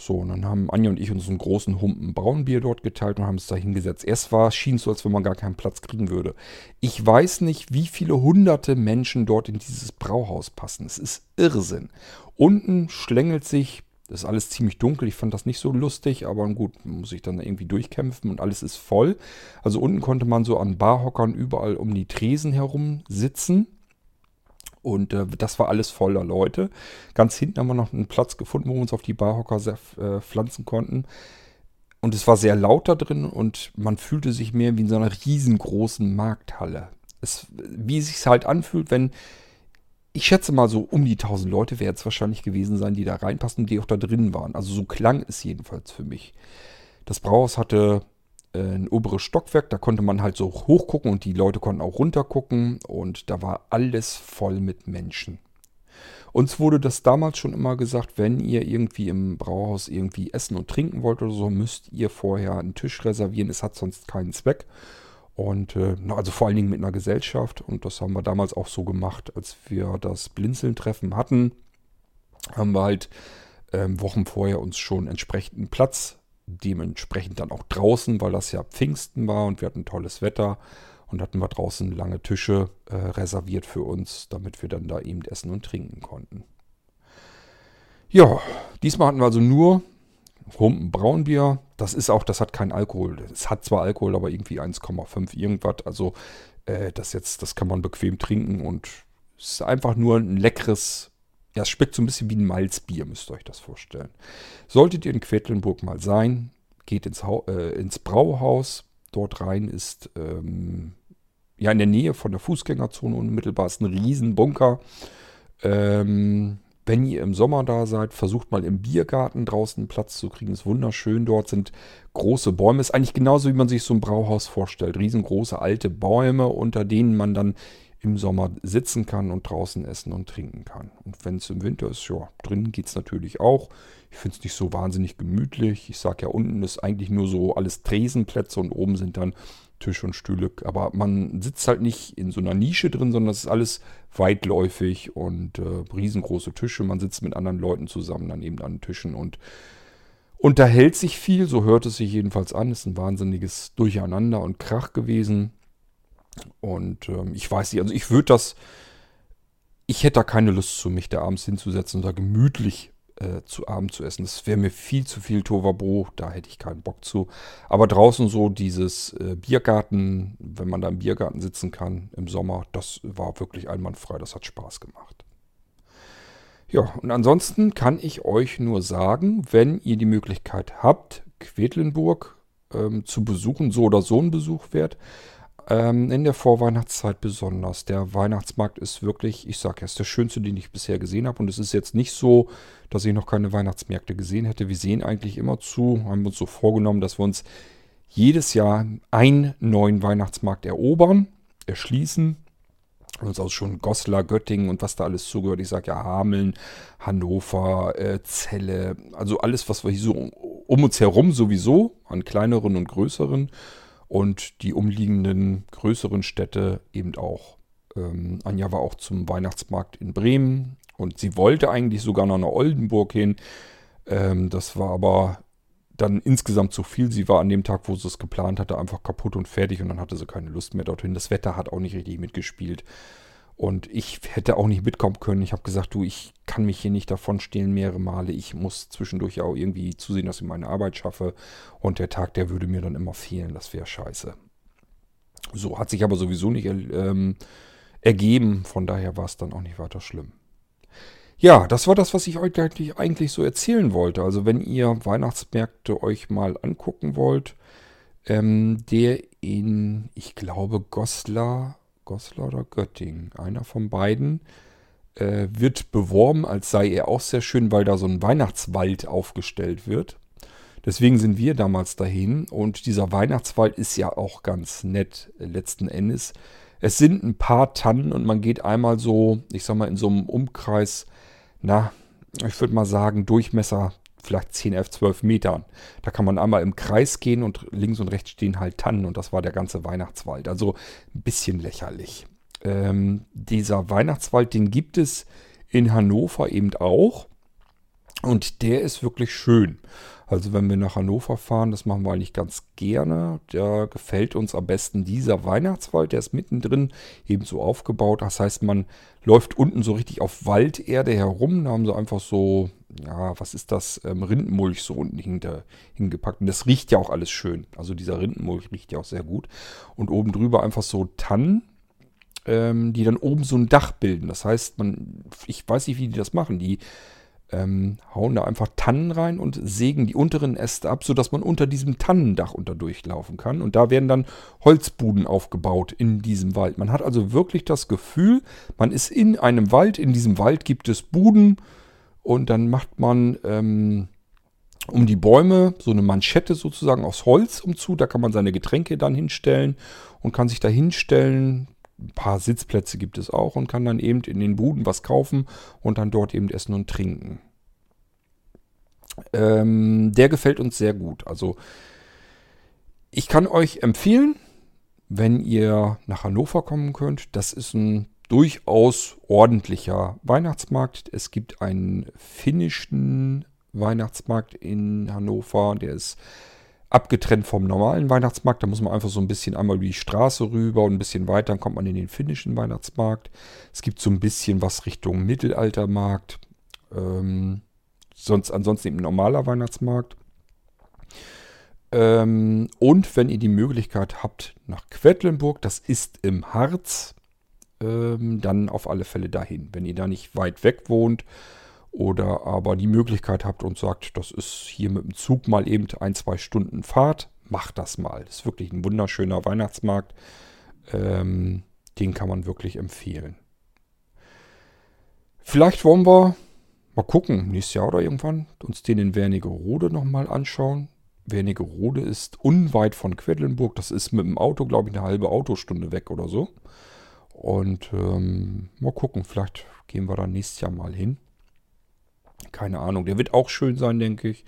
So, und dann haben Anja und ich uns einen großen Humpen Braunbier dort geteilt und haben es da hingesetzt. Erst war, schien es so, als wenn man gar keinen Platz kriegen würde. Ich weiß nicht, wie viele hunderte Menschen dort in dieses Brauhaus passen. Es ist Irrsinn. Unten schlängelt sich das ist alles ziemlich dunkel. Ich fand das nicht so lustig, aber gut, muss ich dann irgendwie durchkämpfen und alles ist voll. Also unten konnte man so an Barhockern überall um die Tresen herum sitzen. Und äh, das war alles voller Leute. Ganz hinten haben wir noch einen Platz gefunden, wo wir uns auf die Barhocker äh, pflanzen konnten. Und es war sehr laut da drin und man fühlte sich mehr wie in so einer riesengroßen Markthalle. Es, wie es sich halt anfühlt, wenn ich schätze mal so um die 1000 Leute werden es wahrscheinlich gewesen sein, die da reinpassen und die auch da drin waren. Also so klang es jedenfalls für mich. Das Brauhaus hatte ein oberes Stockwerk, da konnte man halt so hochgucken und die Leute konnten auch runtergucken und da war alles voll mit Menschen. Uns wurde das damals schon immer gesagt, wenn ihr irgendwie im Brauhaus irgendwie essen und trinken wollt oder so, müsst ihr vorher einen Tisch reservieren. Es hat sonst keinen Zweck. Und äh, also vor allen Dingen mit einer Gesellschaft. Und das haben wir damals auch so gemacht, als wir das Blinzeln-Treffen hatten. Haben wir halt ähm, Wochen vorher uns schon entsprechenden Platz, dementsprechend dann auch draußen, weil das ja Pfingsten war und wir hatten tolles Wetter. Und hatten wir draußen lange Tische äh, reserviert für uns, damit wir dann da eben essen und trinken konnten. Ja, diesmal hatten wir also nur Humpen Braunbier, das ist auch, das hat keinen Alkohol. Es hat zwar Alkohol, aber irgendwie 1,5 irgendwas. Also äh, das jetzt, das kann man bequem trinken und es ist einfach nur ein leckeres, ja, es schmeckt so ein bisschen wie ein Malzbier, müsst ihr euch das vorstellen. Solltet ihr in Quedlinburg mal sein, geht ins, äh, ins Brauhaus. Dort rein ist ähm, ja in der Nähe von der Fußgängerzone unmittelbar ist ein Riesenbunker. Ähm, wenn ihr im Sommer da seid, versucht mal im Biergarten draußen Platz zu kriegen. Ist wunderschön. Dort sind große Bäume. Ist eigentlich genauso, wie man sich so ein Brauhaus vorstellt. Riesengroße alte Bäume, unter denen man dann im Sommer sitzen kann und draußen essen und trinken kann. Und wenn es im Winter ist, ja, drinnen geht es natürlich auch. Ich finde es nicht so wahnsinnig gemütlich. Ich sage ja, unten ist eigentlich nur so alles Tresenplätze und oben sind dann Tisch und Stühle. Aber man sitzt halt nicht in so einer Nische drin, sondern es ist alles weitläufig und äh, riesengroße Tische. Man sitzt mit anderen Leuten zusammen dann eben an Tischen und unterhält sich viel. So hört es sich jedenfalls an. Es ist ein wahnsinniges Durcheinander und Krach gewesen. Und ähm, ich weiß nicht, also ich würde das, ich hätte da keine Lust zu, mich da abends hinzusetzen und da gemütlich äh, zu Abend zu essen. Das wäre mir viel zu viel Tovabo, da hätte ich keinen Bock zu. Aber draußen so dieses äh, Biergarten, wenn man da im Biergarten sitzen kann im Sommer, das war wirklich einwandfrei, das hat Spaß gemacht. Ja, und ansonsten kann ich euch nur sagen, wenn ihr die Möglichkeit habt, Quedlinburg ähm, zu besuchen, so oder so ein Besuch wert. Ähm, in der Vorweihnachtszeit besonders. Der Weihnachtsmarkt ist wirklich, ich sage, er ist der schönste, den ich bisher gesehen habe. Und es ist jetzt nicht so, dass ich noch keine Weihnachtsmärkte gesehen hätte. Wir sehen eigentlich immer zu, haben uns so vorgenommen, dass wir uns jedes Jahr einen neuen Weihnachtsmarkt erobern, erschließen. Uns aus schon Goslar, Göttingen und was da alles zugehört. Ich sage ja Hameln, Hannover, äh, Celle, also alles, was wir hier so um uns herum sowieso, an kleineren und größeren und die umliegenden größeren Städte eben auch. Ähm, Anja war auch zum Weihnachtsmarkt in Bremen und sie wollte eigentlich sogar noch nach Oldenburg hin. Ähm, das war aber dann insgesamt zu viel. Sie war an dem Tag, wo sie es geplant hatte, einfach kaputt und fertig und dann hatte sie keine Lust mehr dorthin. Das Wetter hat auch nicht richtig mitgespielt. Und ich hätte auch nicht mitkommen können. Ich habe gesagt, du, ich kann mich hier nicht davon stehlen mehrere Male. Ich muss zwischendurch auch irgendwie zusehen, dass ich meine Arbeit schaffe. Und der Tag, der würde mir dann immer fehlen. Das wäre scheiße. So, hat sich aber sowieso nicht ähm, ergeben. Von daher war es dann auch nicht weiter schlimm. Ja, das war das, was ich euch eigentlich so erzählen wollte. Also wenn ihr Weihnachtsmärkte euch mal angucken wollt, ähm, der in, ich glaube, Goslar Goslar oder Göttingen, einer von beiden, äh, wird beworben, als sei er auch sehr schön, weil da so ein Weihnachtswald aufgestellt wird. Deswegen sind wir damals dahin und dieser Weihnachtswald ist ja auch ganz nett letzten Endes. Es sind ein paar Tannen und man geht einmal so, ich sag mal, in so einem Umkreis, na, ich würde mal sagen, Durchmesser vielleicht 10, 11, 12 Metern. Da kann man einmal im Kreis gehen und links und rechts stehen halt Tannen und das war der ganze Weihnachtswald. Also ein bisschen lächerlich. Ähm, dieser Weihnachtswald, den gibt es in Hannover eben auch. Und der ist wirklich schön. Also wenn wir nach Hannover fahren, das machen wir eigentlich ganz gerne. Da gefällt uns am besten dieser Weihnachtswald. Der ist mittendrin eben so aufgebaut. Das heißt, man läuft unten so richtig auf Walderde herum. Da haben sie einfach so, ja, was ist das? Ähm, Rindenmulch so unten hinter, hingepackt. Und das riecht ja auch alles schön. Also dieser Rindenmulch riecht ja auch sehr gut. Und oben drüber einfach so Tannen ähm, die dann oben so ein Dach bilden. Das heißt, man, ich weiß nicht, wie die das machen. Die ähm, hauen da einfach Tannen rein und sägen die unteren Äste ab, sodass man unter diesem Tannendach unterdurchlaufen kann. Und da werden dann Holzbuden aufgebaut in diesem Wald. Man hat also wirklich das Gefühl, man ist in einem Wald. In diesem Wald gibt es Buden und dann macht man ähm, um die Bäume so eine Manschette sozusagen aus Holz umzu. Da kann man seine Getränke dann hinstellen und kann sich da hinstellen, ein paar Sitzplätze gibt es auch und kann dann eben in den Buden was kaufen und dann dort eben essen und trinken. Ähm, der gefällt uns sehr gut. Also ich kann euch empfehlen, wenn ihr nach Hannover kommen könnt, das ist ein durchaus ordentlicher Weihnachtsmarkt. Es gibt einen finnischen Weihnachtsmarkt in Hannover, der ist abgetrennt vom normalen Weihnachtsmarkt. Da muss man einfach so ein bisschen einmal über die Straße rüber und ein bisschen weiter, dann kommt man in den finnischen Weihnachtsmarkt. Es gibt so ein bisschen was Richtung Mittelaltermarkt. Ähm, sonst ansonsten eben normaler Weihnachtsmarkt. Ähm, und wenn ihr die Möglichkeit habt nach Quedlinburg, das ist im Harz, ähm, dann auf alle Fälle dahin. Wenn ihr da nicht weit weg wohnt, oder aber die Möglichkeit habt und sagt, das ist hier mit dem Zug mal eben ein, zwei Stunden Fahrt, macht das mal. Das ist wirklich ein wunderschöner Weihnachtsmarkt. Ähm, den kann man wirklich empfehlen. Vielleicht wollen wir mal gucken, nächstes Jahr oder irgendwann, uns den in Wernigerode nochmal anschauen. Wernigerode ist unweit von Quedlinburg. Das ist mit dem Auto, glaube ich, eine halbe Autostunde weg oder so. Und ähm, mal gucken, vielleicht gehen wir da nächstes Jahr mal hin. Keine Ahnung, der wird auch schön sein, denke ich.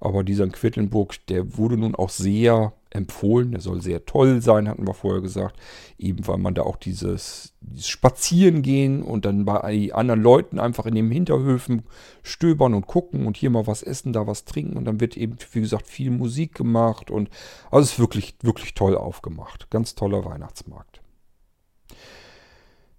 Aber dieser in Quedlinburg, der wurde nun auch sehr empfohlen. Der soll sehr toll sein, hatten wir vorher gesagt. Eben weil man da auch dieses, dieses Spazieren gehen und dann bei anderen Leuten einfach in den Hinterhöfen stöbern und gucken und hier mal was essen, da was trinken. Und dann wird eben, wie gesagt, viel Musik gemacht. Und also es ist wirklich, wirklich toll aufgemacht. Ganz toller Weihnachtsmarkt.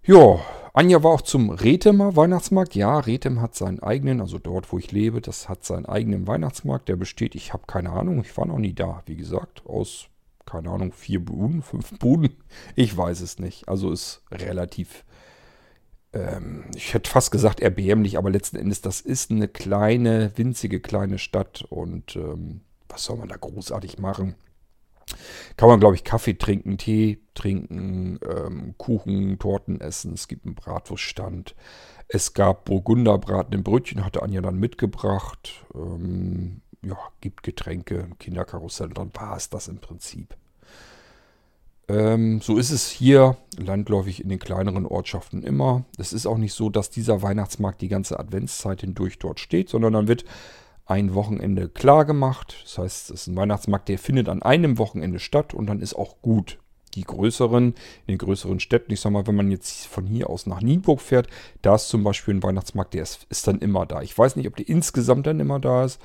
Ja, Anja war auch zum Retemer Weihnachtsmarkt. Ja, Retem hat seinen eigenen, also dort, wo ich lebe, das hat seinen eigenen Weihnachtsmarkt. Der besteht, ich habe keine Ahnung, ich war noch nie da, wie gesagt, aus, keine Ahnung, vier Buden, fünf Buden. Ich weiß es nicht. Also ist relativ, ähm, ich hätte fast gesagt erbärmlich, aber letzten Endes, das ist eine kleine, winzige kleine Stadt und ähm, was soll man da großartig machen? Kann man, glaube ich, Kaffee trinken, Tee trinken, ähm, Kuchen, Torten essen. Es gibt einen Bratwurststand. Es gab Burgunderbraten im Brötchen, hatte Anja dann mitgebracht. Ähm, ja, gibt Getränke, Kinderkarussell. Und dann war es das im Prinzip. Ähm, so ist es hier landläufig in den kleineren Ortschaften immer. Es ist auch nicht so, dass dieser Weihnachtsmarkt die ganze Adventszeit hindurch dort steht, sondern dann wird ein Wochenende klar gemacht. Das heißt, es ist ein Weihnachtsmarkt, der findet an einem Wochenende statt und dann ist auch gut. Die größeren, in den größeren Städten, ich sag mal, wenn man jetzt von hier aus nach Nienburg fährt, da ist zum Beispiel ein Weihnachtsmarkt, der ist, ist dann immer da. Ich weiß nicht, ob der insgesamt dann immer da ist,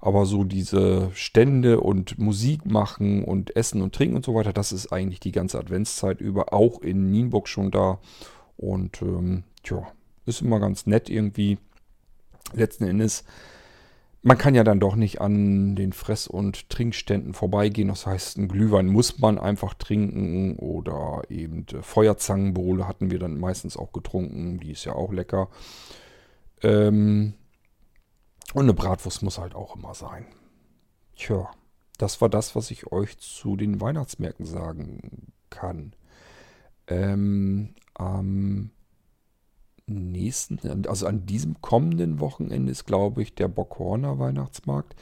aber so diese Stände und Musik machen und Essen und Trinken und so weiter, das ist eigentlich die ganze Adventszeit über auch in Nienburg schon da. Und ähm, tja, ist immer ganz nett irgendwie. Letzten Endes, man kann ja dann doch nicht an den Fress- und Trinkständen vorbeigehen. Das heißt, ein Glühwein muss man einfach trinken oder eben Feuerzangenbowle hatten wir dann meistens auch getrunken. Die ist ja auch lecker. Ähm, und eine Bratwurst muss halt auch immer sein. Tja, das war das, was ich euch zu den Weihnachtsmärkten sagen kann. Ähm, am nächsten, also an diesem kommenden Wochenende ist, glaube ich, der Bockhorner Weihnachtsmarkt.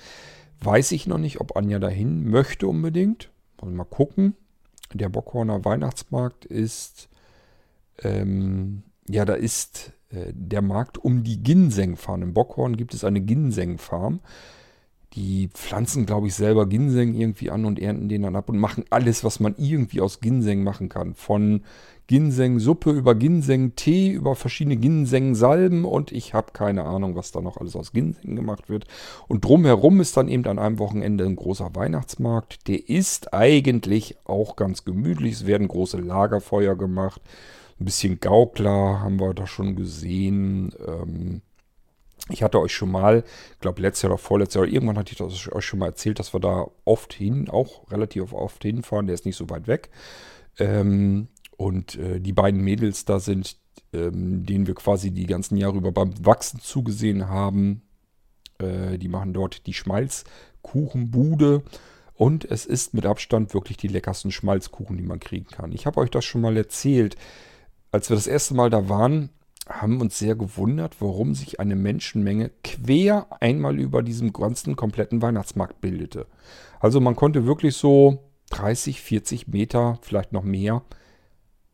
Weiß ich noch nicht, ob Anja dahin möchte unbedingt. Mal gucken. Der Bockhorner Weihnachtsmarkt ist, ähm, ja, da ist äh, der Markt um die Ginsengfarm. In Bockhorn gibt es eine Ginsengfarm. Die pflanzen, glaube ich, selber Ginseng irgendwie an und ernten den dann ab und machen alles, was man irgendwie aus Ginseng machen kann. Von Ginseng-Suppe über Ginseng-Tee, über verschiedene Ginseng-Salben und ich habe keine Ahnung, was da noch alles aus Ginseng gemacht wird. Und drumherum ist dann eben an einem Wochenende ein großer Weihnachtsmarkt. Der ist eigentlich auch ganz gemütlich. Es werden große Lagerfeuer gemacht. Ein bisschen Gaukler haben wir da schon gesehen. Ähm, ich hatte euch schon mal, glaube letztes Jahr oder vorletztes Jahr, irgendwann hatte ich das euch schon mal erzählt, dass wir da oft hin, auch relativ oft hinfahren. Der ist nicht so weit weg. Ähm, und äh, die beiden Mädels da sind, ähm, denen wir quasi die ganzen Jahre über beim Wachsen zugesehen haben. Äh, die machen dort die Schmalzkuchenbude. Und es ist mit Abstand wirklich die leckersten Schmalzkuchen, die man kriegen kann. Ich habe euch das schon mal erzählt als wir das erste Mal da waren, haben uns sehr gewundert, warum sich eine Menschenmenge quer einmal über diesem ganzen kompletten Weihnachtsmarkt bildete. Also man konnte wirklich so 30, 40 Meter, vielleicht noch mehr,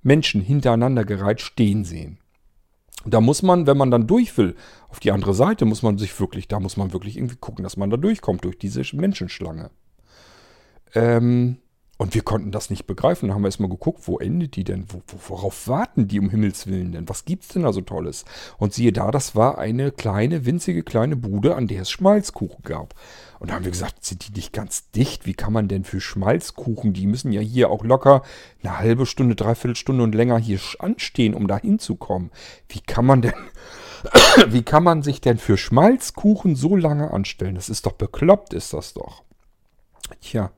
Menschen hintereinander gereiht stehen sehen. Da muss man, wenn man dann durch will, auf die andere Seite, muss man sich wirklich, da muss man wirklich irgendwie gucken, dass man da durchkommt durch diese Menschenschlange. Ähm, und wir konnten das nicht begreifen. Da haben wir erstmal geguckt, wo endet die denn? Wo, worauf warten die um Himmels Willen denn? Was gibt's denn da so Tolles? Und siehe da, das war eine kleine, winzige kleine Bude, an der es Schmalzkuchen gab. Und da haben wir gesagt, sind die nicht ganz dicht? Wie kann man denn für Schmalzkuchen, die müssen ja hier auch locker eine halbe Stunde, dreiviertel Stunde und länger hier anstehen, um da hinzukommen. Wie kann man denn, wie kann man sich denn für Schmalzkuchen so lange anstellen? Das ist doch bekloppt, ist das doch. Tja,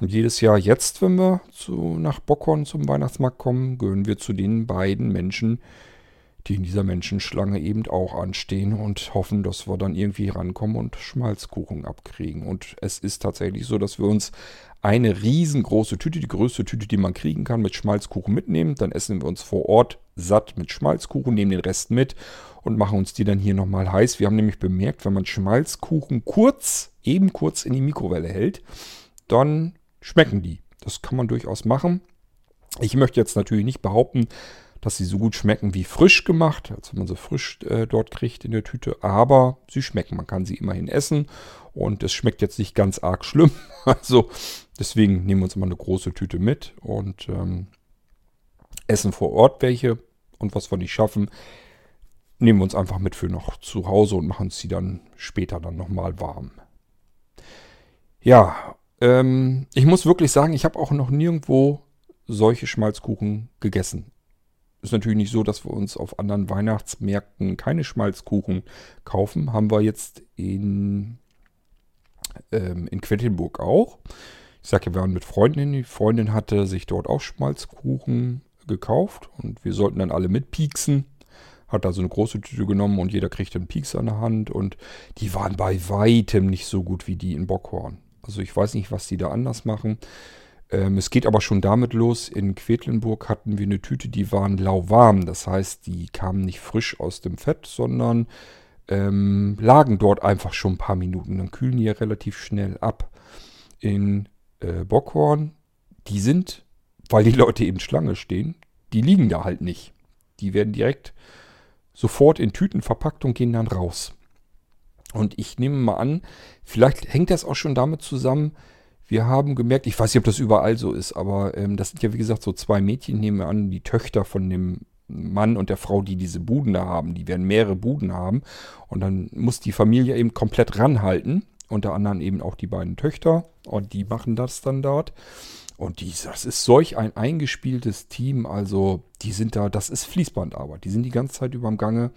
und jedes Jahr jetzt, wenn wir zu, nach Bockhorn zum Weihnachtsmarkt kommen, gehören wir zu den beiden Menschen, die in dieser Menschenschlange eben auch anstehen und hoffen, dass wir dann irgendwie rankommen und Schmalzkuchen abkriegen. Und es ist tatsächlich so, dass wir uns eine riesengroße Tüte, die größte Tüte, die man kriegen kann, mit Schmalzkuchen mitnehmen. Dann essen wir uns vor Ort satt mit Schmalzkuchen, nehmen den Rest mit und machen uns die dann hier nochmal heiß. Wir haben nämlich bemerkt, wenn man Schmalzkuchen kurz, eben kurz in die Mikrowelle hält, dann schmecken die. Das kann man durchaus machen. Ich möchte jetzt natürlich nicht behaupten, dass sie so gut schmecken wie frisch gemacht, als wenn man sie frisch äh, dort kriegt in der Tüte, aber sie schmecken. Man kann sie immerhin essen und es schmeckt jetzt nicht ganz arg schlimm. Also deswegen nehmen wir uns immer eine große Tüte mit und ähm, essen vor Ort welche. Und was wir nicht schaffen, nehmen wir uns einfach mit für noch zu Hause und machen sie dann später dann nochmal warm. Ja, ähm, ich muss wirklich sagen, ich habe auch noch nirgendwo solche Schmalzkuchen gegessen. Ist natürlich nicht so, dass wir uns auf anderen Weihnachtsmärkten keine Schmalzkuchen kaufen. Haben wir jetzt in, ähm, in Quedlinburg auch. Ich sage, wir waren mit Freundinnen. Die Freundin hatte sich dort auch Schmalzkuchen gekauft und wir sollten dann alle mitpieksen. Hat da so eine große Tüte genommen und jeder kriegte einen Pieks an der Hand und die waren bei weitem nicht so gut wie die in Bockhorn. Also ich weiß nicht, was die da anders machen. Ähm, es geht aber schon damit los, in Quedlinburg hatten wir eine Tüte, die waren lauwarm. Das heißt, die kamen nicht frisch aus dem Fett, sondern ähm, lagen dort einfach schon ein paar Minuten. Dann kühlen die ja relativ schnell ab. In äh, Bockhorn, die sind, weil die Leute eben Schlange stehen, die liegen da halt nicht. Die werden direkt sofort in Tüten verpackt und gehen dann raus. Und ich nehme mal an, vielleicht hängt das auch schon damit zusammen, wir haben gemerkt, ich weiß nicht, ob das überall so ist, aber ähm, das sind ja wie gesagt so zwei Mädchen, nehmen wir an, die Töchter von dem Mann und der Frau, die diese Buden da haben. Die werden mehrere Buden haben. Und dann muss die Familie eben komplett ranhalten. Unter anderem eben auch die beiden Töchter. Und die machen das dann dort. Und die, das ist solch ein eingespieltes Team. Also die sind da, das ist Fließbandarbeit. Die sind die ganze Zeit über dem Gange.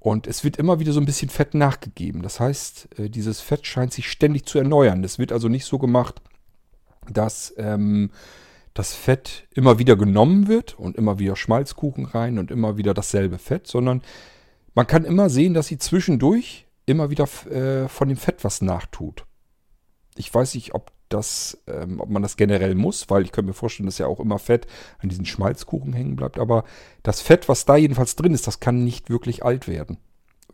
Und es wird immer wieder so ein bisschen Fett nachgegeben. Das heißt, äh, dieses Fett scheint sich ständig zu erneuern. Das wird also nicht so gemacht, dass ähm, das Fett immer wieder genommen wird und immer wieder Schmalzkuchen rein und immer wieder dasselbe Fett, sondern man kann immer sehen, dass sie zwischendurch immer wieder äh, von dem Fett was nachtut. Ich weiß nicht, ob das, ähm, ob man das generell muss, weil ich könnte mir vorstellen, dass ja auch immer Fett an diesen Schmalzkuchen hängen bleibt. Aber das Fett, was da jedenfalls drin ist, das kann nicht wirklich alt werden.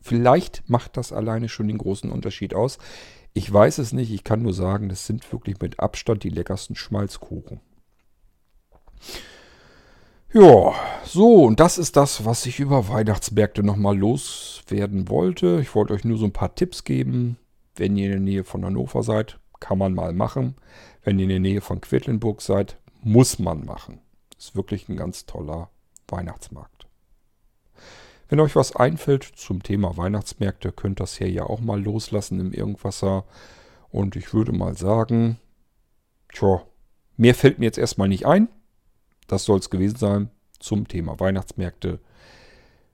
Vielleicht macht das alleine schon den großen Unterschied aus. Ich weiß es nicht. Ich kann nur sagen, das sind wirklich mit Abstand die leckersten Schmalzkuchen. Ja, so, und das ist das, was ich über Weihnachtsmärkte nochmal loswerden wollte. Ich wollte euch nur so ein paar Tipps geben. Wenn ihr in der Nähe von Hannover seid, kann man mal machen. Wenn ihr in der Nähe von Quedlinburg seid, muss man machen. Ist wirklich ein ganz toller Weihnachtsmarkt. Wenn euch was einfällt zum Thema Weihnachtsmärkte, könnt das hier ja auch mal loslassen im Irgendwasser. Und ich würde mal sagen, tja, mehr fällt mir jetzt erstmal nicht ein. Das soll es gewesen sein zum Thema Weihnachtsmärkte.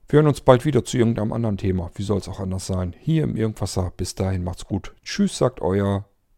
Wir hören uns bald wieder zu irgendeinem anderen Thema. Wie soll es auch anders sein? Hier im Irgendwasser. Bis dahin macht's gut. Tschüss, sagt euer